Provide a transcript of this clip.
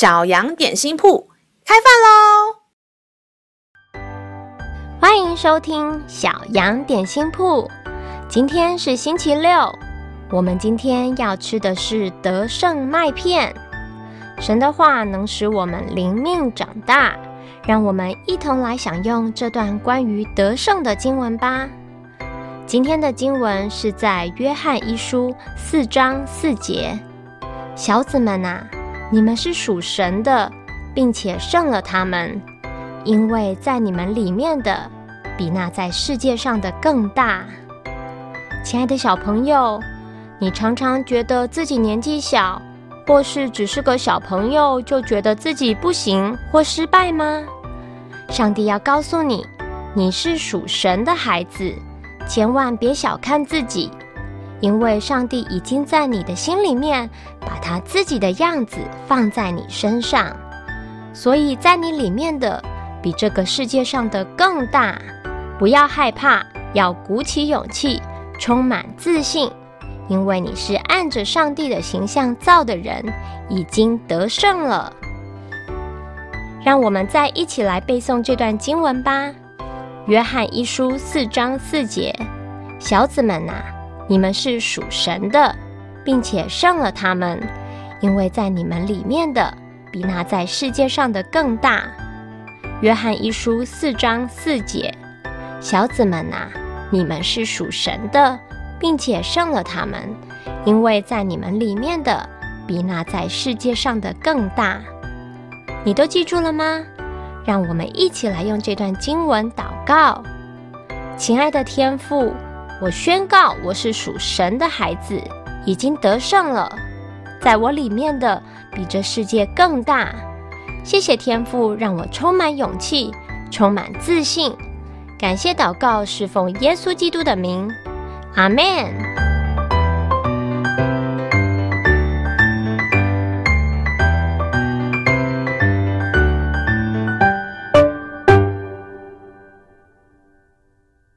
小羊点心铺开饭喽！欢迎收听小羊点心铺。今天是星期六，我们今天要吃的是德胜麦片。神的话能使我们灵命长大，让我们一同来享用这段关于德胜的经文吧。今天的经文是在约翰一书四章四节，小子们啊。你们是属神的，并且胜了他们，因为在你们里面的比那在世界上的更大。亲爱的小朋友，你常常觉得自己年纪小，或是只是个小朋友，就觉得自己不行或失败吗？上帝要告诉你，你是属神的孩子，千万别小看自己。因为上帝已经在你的心里面把他自己的样子放在你身上，所以在你里面的比这个世界上的更大。不要害怕，要鼓起勇气，充满自信，因为你是按着上帝的形象造的人，已经得胜了。让我们再一起来背诵这段经文吧，《约翰一书》四章四节：“小子们呐、”你们是属神的，并且胜了他们，因为在你们里面的比那在世界上的更大。约翰一书四章四节，小子们呐、啊，你们是属神的，并且胜了他们，因为在你们里面的比那在世界上的更大。你都记住了吗？让我们一起来用这段经文祷告，亲爱的天父。我宣告，我是属神的孩子，已经得胜了。在我里面的比这世界更大。谢谢天父，让我充满勇气，充满自信。感谢祷告，侍奉耶稣基督的名，阿门。